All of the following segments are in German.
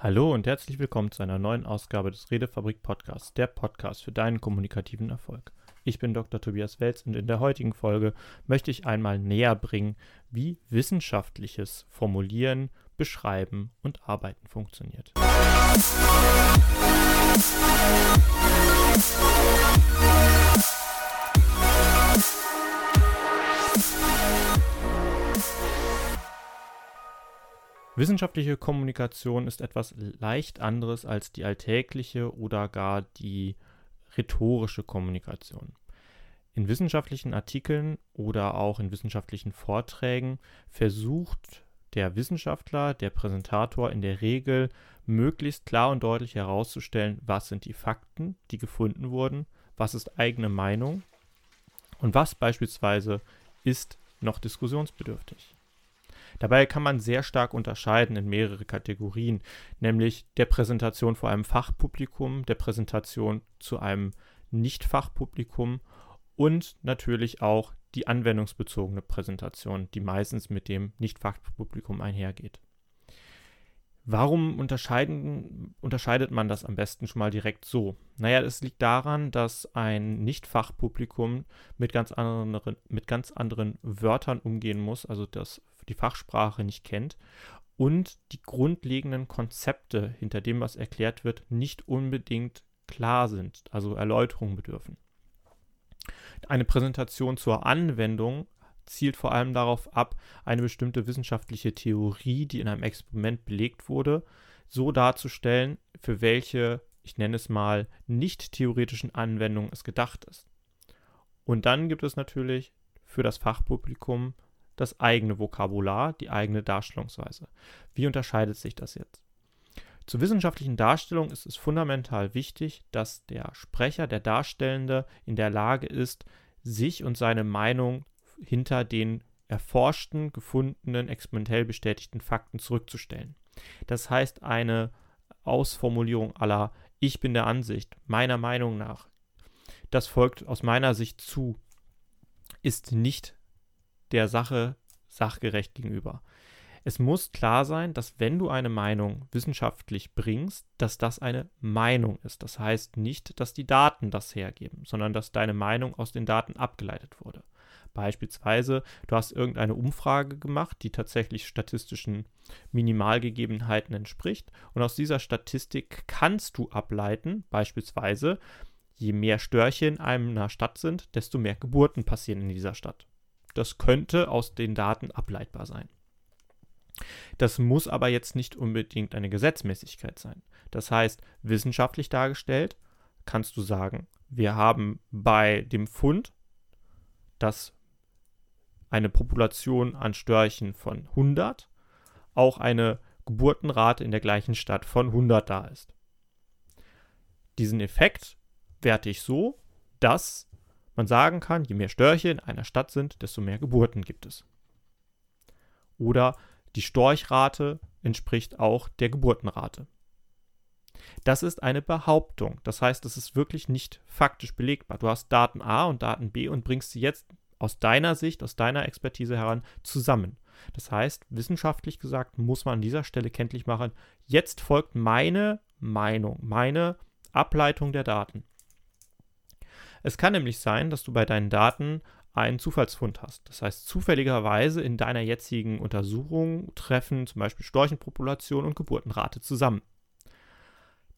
Hallo und herzlich willkommen zu einer neuen Ausgabe des Redefabrik Podcasts, der Podcast für deinen kommunikativen Erfolg. Ich bin Dr. Tobias Welz und in der heutigen Folge möchte ich einmal näher bringen, wie wissenschaftliches Formulieren, Beschreiben und Arbeiten funktioniert. Wissenschaftliche Kommunikation ist etwas leicht anderes als die alltägliche oder gar die rhetorische Kommunikation. In wissenschaftlichen Artikeln oder auch in wissenschaftlichen Vorträgen versucht der Wissenschaftler, der Präsentator in der Regel möglichst klar und deutlich herauszustellen, was sind die Fakten, die gefunden wurden, was ist eigene Meinung und was beispielsweise ist noch diskussionsbedürftig. Dabei kann man sehr stark unterscheiden in mehrere Kategorien, nämlich der Präsentation vor einem Fachpublikum, der Präsentation zu einem Nicht-Fachpublikum und natürlich auch die anwendungsbezogene Präsentation, die meistens mit dem Nicht-Fachpublikum einhergeht. Warum unterscheidet man das am besten schon mal direkt so? Naja, es liegt daran, dass ein Nicht-Fachpublikum mit, ganz anderen, mit ganz anderen Wörtern umgehen muss, also das die Fachsprache nicht kennt und die grundlegenden Konzepte, hinter dem was erklärt wird, nicht unbedingt klar sind, also Erläuterungen bedürfen. Eine Präsentation zur Anwendung zielt vor allem darauf ab, eine bestimmte wissenschaftliche Theorie, die in einem Experiment belegt wurde, so darzustellen, für welche, ich nenne es mal, nicht theoretischen Anwendungen es gedacht ist. Und dann gibt es natürlich für das Fachpublikum das eigene Vokabular, die eigene Darstellungsweise. Wie unterscheidet sich das jetzt? Zur wissenschaftlichen Darstellung ist es fundamental wichtig, dass der Sprecher, der Darstellende in der Lage ist, sich und seine Meinung hinter den erforschten, gefundenen, experimentell bestätigten Fakten zurückzustellen. Das heißt, eine Ausformulierung aller Ich bin der Ansicht, meiner Meinung nach, das folgt aus meiner Sicht zu, ist nicht der Sache sachgerecht gegenüber. Es muss klar sein, dass wenn du eine Meinung wissenschaftlich bringst, dass das eine Meinung ist. Das heißt nicht, dass die Daten das hergeben, sondern dass deine Meinung aus den Daten abgeleitet wurde. Beispielsweise, du hast irgendeine Umfrage gemacht, die tatsächlich statistischen Minimalgegebenheiten entspricht. Und aus dieser Statistik kannst du ableiten, beispielsweise, je mehr Störche in einer Stadt sind, desto mehr Geburten passieren in dieser Stadt. Das könnte aus den Daten ableitbar sein. Das muss aber jetzt nicht unbedingt eine Gesetzmäßigkeit sein. Das heißt, wissenschaftlich dargestellt kannst du sagen, wir haben bei dem Fund, dass eine Population an Störchen von 100 auch eine Geburtenrate in der gleichen Stadt von 100 da ist. Diesen Effekt werte ich so, dass man sagen kann, je mehr Störche in einer Stadt sind, desto mehr Geburten gibt es. Oder die Storchrate entspricht auch der Geburtenrate. Das ist eine Behauptung. Das heißt, es ist wirklich nicht faktisch belegbar. Du hast Daten A und Daten B und bringst sie jetzt aus deiner Sicht, aus deiner Expertise heran zusammen. Das heißt, wissenschaftlich gesagt muss man an dieser Stelle kenntlich machen, jetzt folgt meine Meinung, meine Ableitung der Daten. Es kann nämlich sein, dass du bei deinen Daten einen Zufallsfund hast. Das heißt, zufälligerweise in deiner jetzigen Untersuchung treffen zum Beispiel Storchenpopulation und Geburtenrate zusammen.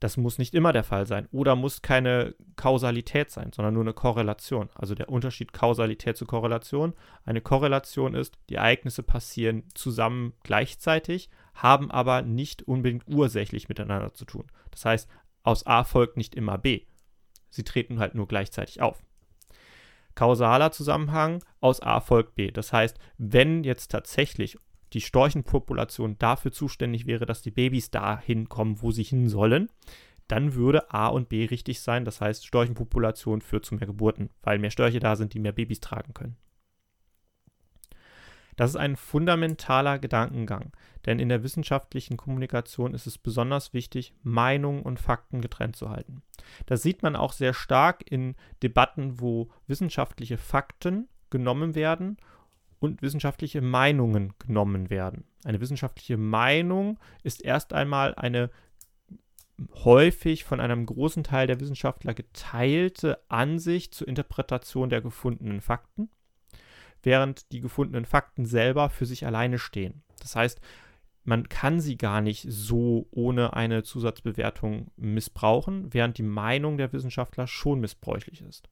Das muss nicht immer der Fall sein oder muss keine Kausalität sein, sondern nur eine Korrelation. Also der Unterschied Kausalität zu Korrelation. Eine Korrelation ist, die Ereignisse passieren zusammen gleichzeitig, haben aber nicht unbedingt ursächlich miteinander zu tun. Das heißt, aus A folgt nicht immer B. Sie treten halt nur gleichzeitig auf. Kausaler Zusammenhang aus A folgt B. Das heißt, wenn jetzt tatsächlich die Storchenpopulation dafür zuständig wäre, dass die Babys dahin kommen, wo sie hin sollen, dann würde A und B richtig sein. Das heißt, Storchenpopulation führt zu mehr Geburten, weil mehr Störche da sind, die mehr Babys tragen können. Das ist ein fundamentaler Gedankengang, denn in der wissenschaftlichen Kommunikation ist es besonders wichtig, Meinungen und Fakten getrennt zu halten. Das sieht man auch sehr stark in Debatten, wo wissenschaftliche Fakten genommen werden und wissenschaftliche Meinungen genommen werden. Eine wissenschaftliche Meinung ist erst einmal eine häufig von einem großen Teil der Wissenschaftler geteilte Ansicht zur Interpretation der gefundenen Fakten, während die gefundenen Fakten selber für sich alleine stehen. Das heißt, man kann sie gar nicht so ohne eine Zusatzbewertung missbrauchen, während die Meinung der Wissenschaftler schon missbräuchlich ist.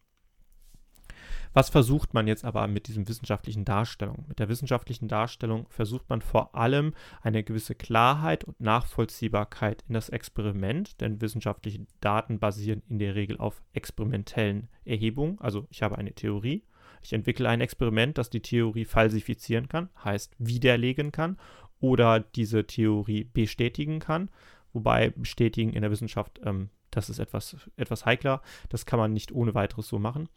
Was versucht man jetzt aber mit diesem wissenschaftlichen Darstellung? Mit der wissenschaftlichen Darstellung versucht man vor allem eine gewisse Klarheit und Nachvollziehbarkeit in das Experiment, denn wissenschaftliche Daten basieren in der Regel auf experimentellen Erhebungen. Also ich habe eine Theorie, ich entwickle ein Experiment, das die Theorie falsifizieren kann, heißt widerlegen kann oder diese Theorie bestätigen kann. Wobei bestätigen in der Wissenschaft, ähm, das ist etwas, etwas heikler. Das kann man nicht ohne weiteres so machen.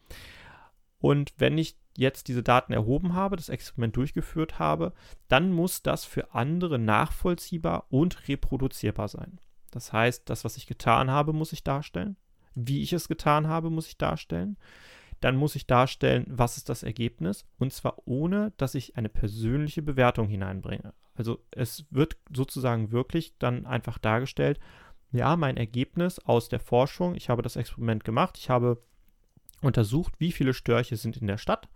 Und wenn ich jetzt diese Daten erhoben habe, das Experiment durchgeführt habe, dann muss das für andere nachvollziehbar und reproduzierbar sein. Das heißt, das, was ich getan habe, muss ich darstellen. Wie ich es getan habe, muss ich darstellen. Dann muss ich darstellen, was ist das Ergebnis. Und zwar ohne, dass ich eine persönliche Bewertung hineinbringe. Also es wird sozusagen wirklich dann einfach dargestellt, ja, mein Ergebnis aus der Forschung, ich habe das Experiment gemacht, ich habe untersucht, wie viele Störche sind in der Stadt.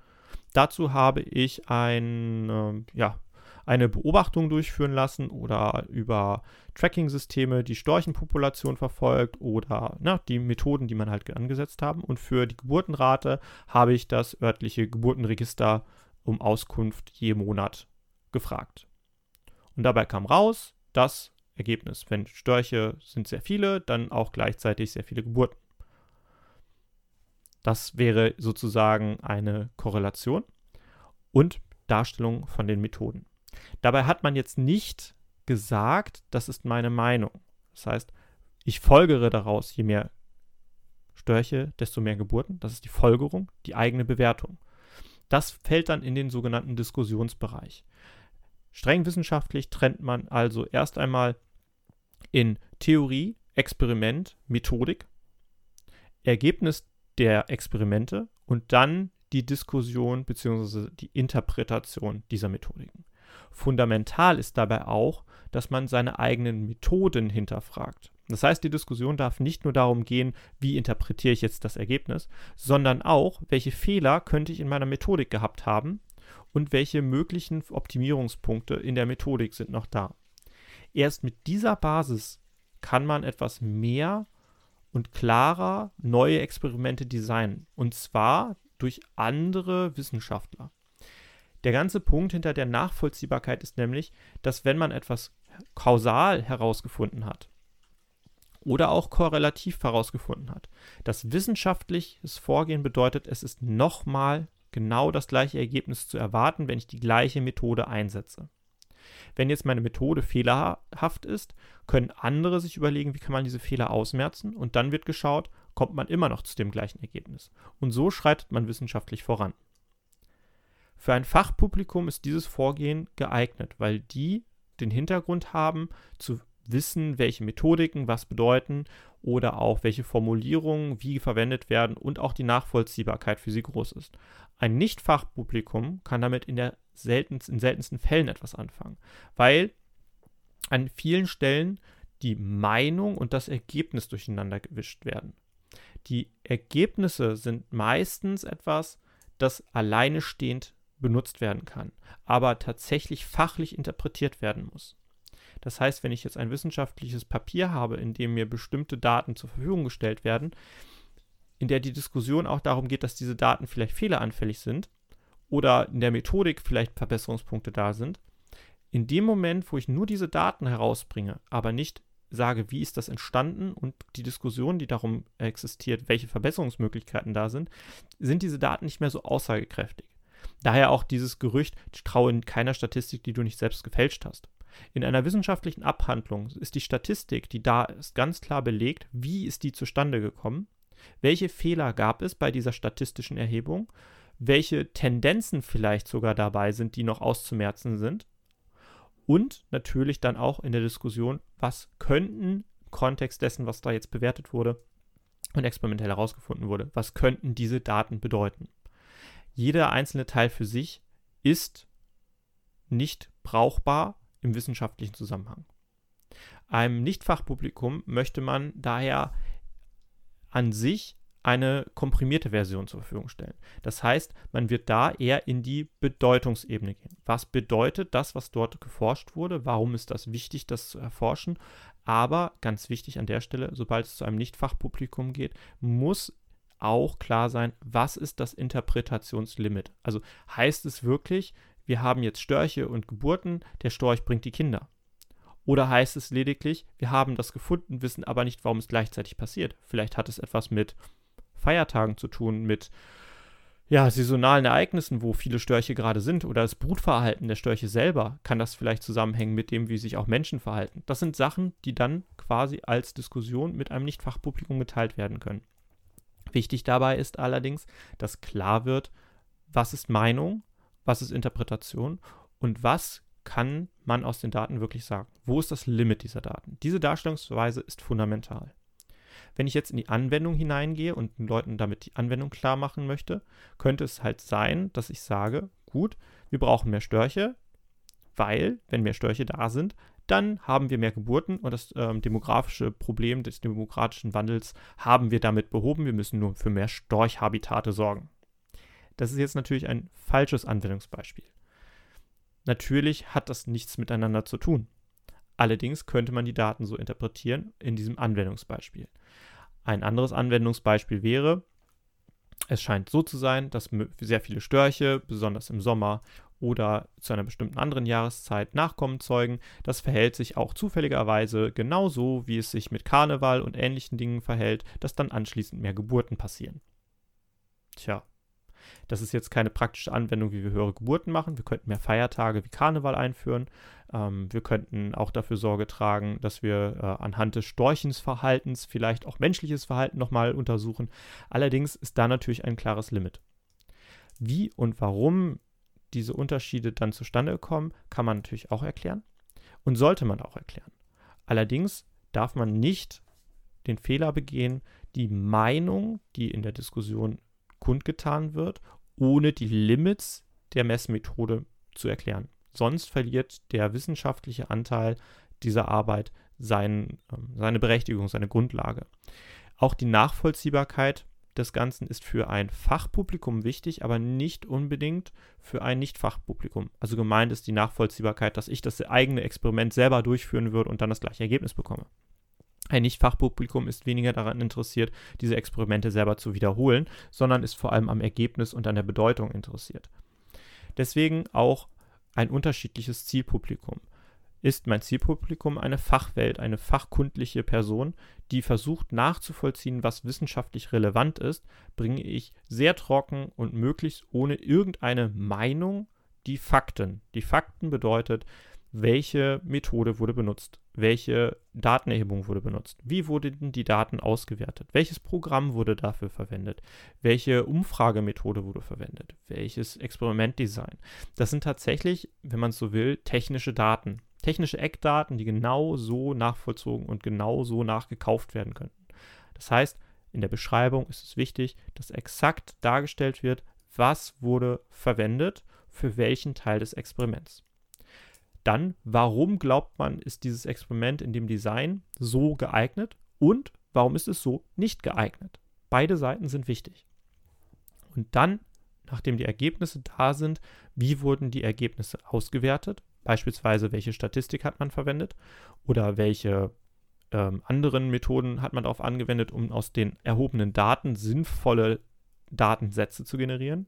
Dazu habe ich ein, äh, ja, eine Beobachtung durchführen lassen oder über Tracking-Systeme die Storchenpopulation verfolgt oder na, die Methoden, die man halt angesetzt haben. Und für die Geburtenrate habe ich das örtliche Geburtenregister um Auskunft je Monat gefragt. Und dabei kam raus, das Ergebnis, wenn Störche sind sehr viele, dann auch gleichzeitig sehr viele Geburten. Das wäre sozusagen eine Korrelation und Darstellung von den Methoden. Dabei hat man jetzt nicht gesagt, das ist meine Meinung. Das heißt, ich folgere daraus, je mehr Störche, desto mehr Geburten. Das ist die Folgerung, die eigene Bewertung. Das fällt dann in den sogenannten Diskussionsbereich. Streng wissenschaftlich trennt man also erst einmal in Theorie, Experiment, Methodik, Ergebnis der Experimente und dann die Diskussion bzw. die Interpretation dieser Methodiken. Fundamental ist dabei auch, dass man seine eigenen Methoden hinterfragt. Das heißt, die Diskussion darf nicht nur darum gehen, wie interpretiere ich jetzt das Ergebnis, sondern auch, welche Fehler könnte ich in meiner Methodik gehabt haben und welche möglichen Optimierungspunkte in der Methodik sind noch da. Erst mit dieser Basis kann man etwas mehr und klarer neue Experimente designen. Und zwar durch andere Wissenschaftler. Der ganze Punkt hinter der Nachvollziehbarkeit ist nämlich, dass wenn man etwas kausal herausgefunden hat oder auch korrelativ herausgefunden hat, das wissenschaftliches Vorgehen bedeutet, es ist nochmal genau das gleiche Ergebnis zu erwarten, wenn ich die gleiche Methode einsetze. Wenn jetzt meine Methode fehlerhaft ist, können andere sich überlegen, wie kann man diese Fehler ausmerzen und dann wird geschaut, kommt man immer noch zu dem gleichen Ergebnis. Und so schreitet man wissenschaftlich voran. Für ein Fachpublikum ist dieses Vorgehen geeignet, weil die den Hintergrund haben, zu wissen, welche Methodiken was bedeuten oder auch welche Formulierungen wie verwendet werden und auch die Nachvollziehbarkeit für sie groß ist. Ein Nicht-Fachpublikum kann damit in, der seltenst, in seltensten Fällen etwas anfangen, weil an vielen Stellen die Meinung und das Ergebnis durcheinander gewischt werden. Die Ergebnisse sind meistens etwas, das alleine stehend benutzt werden kann, aber tatsächlich fachlich interpretiert werden muss. Das heißt, wenn ich jetzt ein wissenschaftliches Papier habe, in dem mir bestimmte Daten zur Verfügung gestellt werden, in der die Diskussion auch darum geht, dass diese Daten vielleicht fehleranfällig sind oder in der Methodik vielleicht Verbesserungspunkte da sind, in dem Moment, wo ich nur diese Daten herausbringe, aber nicht sage, wie ist das entstanden und die Diskussion, die darum existiert, welche Verbesserungsmöglichkeiten da sind, sind diese Daten nicht mehr so aussagekräftig. Daher auch dieses Gerücht, traue in keiner Statistik, die du nicht selbst gefälscht hast. In einer wissenschaftlichen Abhandlung ist die Statistik, die da ist, ganz klar belegt, wie ist die zustande gekommen, welche Fehler gab es bei dieser statistischen Erhebung, welche Tendenzen vielleicht sogar dabei sind, die noch auszumerzen sind und natürlich dann auch in der Diskussion, was könnten im Kontext dessen, was da jetzt bewertet wurde und experimentell herausgefunden wurde, was könnten diese Daten bedeuten. Jeder einzelne Teil für sich ist nicht brauchbar im wissenschaftlichen Zusammenhang. Einem Nichtfachpublikum möchte man daher an sich eine komprimierte Version zur Verfügung stellen. Das heißt, man wird da eher in die Bedeutungsebene gehen. Was bedeutet das, was dort geforscht wurde? Warum ist das wichtig, das zu erforschen? Aber ganz wichtig an der Stelle, sobald es zu einem Nichtfachpublikum geht, muss auch klar sein, was ist das Interpretationslimit? Also heißt es wirklich, wir haben jetzt Störche und Geburten, der Storch bringt die Kinder. Oder heißt es lediglich, wir haben das gefunden, wissen aber nicht, warum es gleichzeitig passiert. Vielleicht hat es etwas mit Feiertagen zu tun, mit ja, saisonalen Ereignissen, wo viele Störche gerade sind, oder das Brutverhalten der Störche selber, kann das vielleicht zusammenhängen mit dem, wie sich auch Menschen verhalten. Das sind Sachen, die dann quasi als Diskussion mit einem Nichtfachpublikum geteilt werden können. Wichtig dabei ist allerdings, dass klar wird, was ist Meinung, was ist Interpretation und was kann man aus den Daten wirklich sagen. Wo ist das Limit dieser Daten? Diese Darstellungsweise ist fundamental. Wenn ich jetzt in die Anwendung hineingehe und den Leuten damit die Anwendung klar machen möchte, könnte es halt sein, dass ich sage, gut, wir brauchen mehr Störche, weil, wenn mehr Störche da sind, dann haben wir mehr Geburten und das ähm, demografische Problem des demokratischen Wandels haben wir damit behoben. Wir müssen nur für mehr Storchhabitate sorgen. Das ist jetzt natürlich ein falsches Anwendungsbeispiel. Natürlich hat das nichts miteinander zu tun. Allerdings könnte man die Daten so interpretieren in diesem Anwendungsbeispiel. Ein anderes Anwendungsbeispiel wäre, es scheint so zu sein, dass sehr viele Störche, besonders im Sommer oder zu einer bestimmten anderen Jahreszeit Nachkommen zeugen. Das verhält sich auch zufälligerweise genauso, wie es sich mit Karneval und ähnlichen Dingen verhält, dass dann anschließend mehr Geburten passieren. Tja, das ist jetzt keine praktische Anwendung, wie wir höhere Geburten machen. Wir könnten mehr Feiertage wie Karneval einführen. Ähm, wir könnten auch dafür Sorge tragen, dass wir äh, anhand des Storchensverhaltens vielleicht auch menschliches Verhalten nochmal untersuchen. Allerdings ist da natürlich ein klares Limit. Wie und warum diese Unterschiede dann zustande kommen, kann man natürlich auch erklären und sollte man auch erklären. Allerdings darf man nicht den Fehler begehen, die Meinung, die in der Diskussion kundgetan wird, ohne die Limits der Messmethode zu erklären. Sonst verliert der wissenschaftliche Anteil dieser Arbeit sein, ähm, seine Berechtigung, seine Grundlage. Auch die Nachvollziehbarkeit des Ganzen ist für ein Fachpublikum wichtig, aber nicht unbedingt für ein Nicht-Fachpublikum. Also gemeint ist die Nachvollziehbarkeit, dass ich das eigene Experiment selber durchführen würde und dann das gleiche Ergebnis bekomme. Ein Nicht-Fachpublikum ist weniger daran interessiert, diese Experimente selber zu wiederholen, sondern ist vor allem am Ergebnis und an der Bedeutung interessiert. Deswegen auch ein unterschiedliches Zielpublikum. Ist mein Zielpublikum eine Fachwelt, eine fachkundliche Person, die versucht nachzuvollziehen, was wissenschaftlich relevant ist, bringe ich sehr trocken und möglichst ohne irgendeine Meinung die Fakten. Die Fakten bedeutet, welche Methode wurde benutzt, welche Datenerhebung wurde benutzt, wie wurden die Daten ausgewertet, welches Programm wurde dafür verwendet, welche Umfragemethode wurde verwendet, welches Experimentdesign. Das sind tatsächlich, wenn man es so will, technische Daten, technische Eckdaten, die genau so nachvollzogen und genau so nachgekauft werden könnten. Das heißt, in der Beschreibung ist es wichtig, dass exakt dargestellt wird, was wurde verwendet für welchen Teil des Experiments. Dann, warum glaubt man, ist dieses Experiment in dem Design so geeignet und warum ist es so nicht geeignet? Beide Seiten sind wichtig. Und dann, nachdem die Ergebnisse da sind, wie wurden die Ergebnisse ausgewertet? Beispielsweise, welche Statistik hat man verwendet oder welche ähm, anderen Methoden hat man darauf angewendet, um aus den erhobenen Daten sinnvolle Datensätze zu generieren?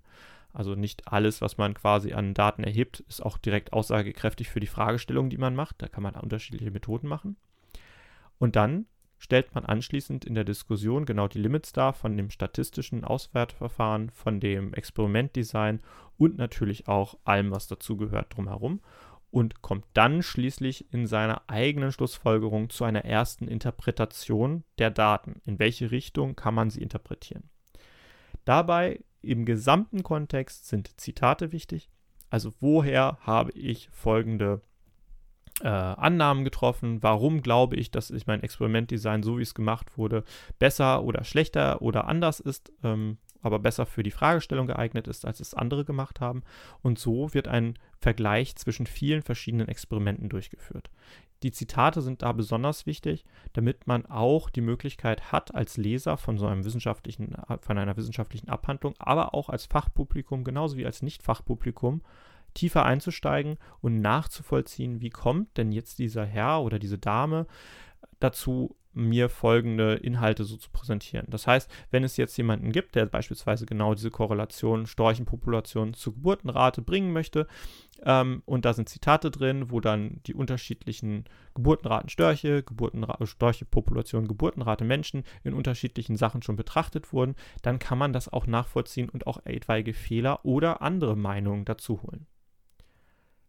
Also nicht alles, was man quasi an Daten erhebt, ist auch direkt aussagekräftig für die Fragestellung, die man macht. Da kann man unterschiedliche Methoden machen. Und dann stellt man anschließend in der Diskussion genau die Limits dar von dem statistischen Auswertverfahren, von dem Experimentdesign und natürlich auch allem, was dazugehört drumherum und kommt dann schließlich in seiner eigenen Schlussfolgerung zu einer ersten Interpretation der Daten. In welche Richtung kann man sie interpretieren? Dabei im gesamten Kontext sind Zitate wichtig. Also woher habe ich folgende äh, Annahmen getroffen? Warum glaube ich, dass ich mein Experimentdesign, so wie es gemacht wurde, besser oder schlechter oder anders ist, ähm, aber besser für die Fragestellung geeignet ist, als es andere gemacht haben? Und so wird ein Vergleich zwischen vielen verschiedenen Experimenten durchgeführt. Die Zitate sind da besonders wichtig, damit man auch die Möglichkeit hat, als Leser von so einem wissenschaftlichen, von einer wissenschaftlichen Abhandlung, aber auch als Fachpublikum, genauso wie als Nicht-Fachpublikum, tiefer einzusteigen und nachzuvollziehen, wie kommt denn jetzt dieser Herr oder diese Dame dazu, mir folgende Inhalte so zu präsentieren. Das heißt, wenn es jetzt jemanden gibt, der beispielsweise genau diese Korrelation Storchenpopulation zur Geburtenrate bringen möchte, ähm, und da sind Zitate drin, wo dann die unterschiedlichen Geburtenraten Störche, Geburtenra Störche-Population, Geburtenrate Menschen in unterschiedlichen Sachen schon betrachtet wurden, dann kann man das auch nachvollziehen und auch etwaige Fehler oder andere Meinungen dazu holen.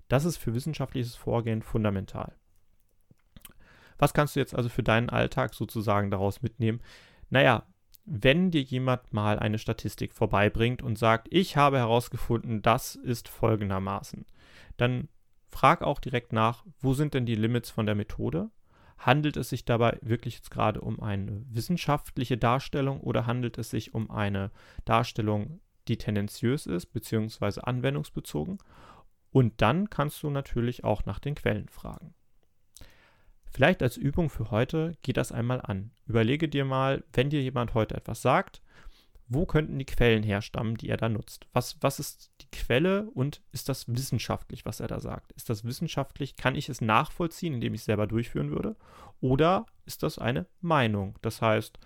Das ist für wissenschaftliches Vorgehen fundamental. Was kannst du jetzt also für deinen Alltag sozusagen daraus mitnehmen? Naja, wenn dir jemand mal eine Statistik vorbeibringt und sagt, ich habe herausgefunden, das ist folgendermaßen, dann frag auch direkt nach, wo sind denn die Limits von der Methode? Handelt es sich dabei wirklich jetzt gerade um eine wissenschaftliche Darstellung oder handelt es sich um eine Darstellung, die tendenziös ist, beziehungsweise anwendungsbezogen? Und dann kannst du natürlich auch nach den Quellen fragen. Vielleicht als Übung für heute geht das einmal an. Überlege dir mal, wenn dir jemand heute etwas sagt, wo könnten die Quellen herstammen, die er da nutzt? Was, was ist die Quelle und ist das wissenschaftlich, was er da sagt? Ist das wissenschaftlich? Kann ich es nachvollziehen, indem ich es selber durchführen würde? Oder ist das eine Meinung? Das heißt,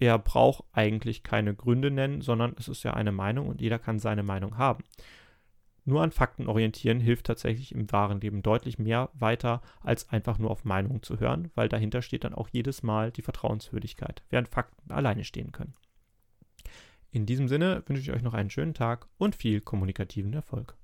er braucht eigentlich keine Gründe nennen, sondern es ist ja eine Meinung und jeder kann seine Meinung haben. Nur an Fakten orientieren hilft tatsächlich im wahren Leben deutlich mehr weiter, als einfach nur auf Meinungen zu hören, weil dahinter steht dann auch jedes Mal die Vertrauenswürdigkeit, während Fakten alleine stehen können. In diesem Sinne wünsche ich euch noch einen schönen Tag und viel kommunikativen Erfolg.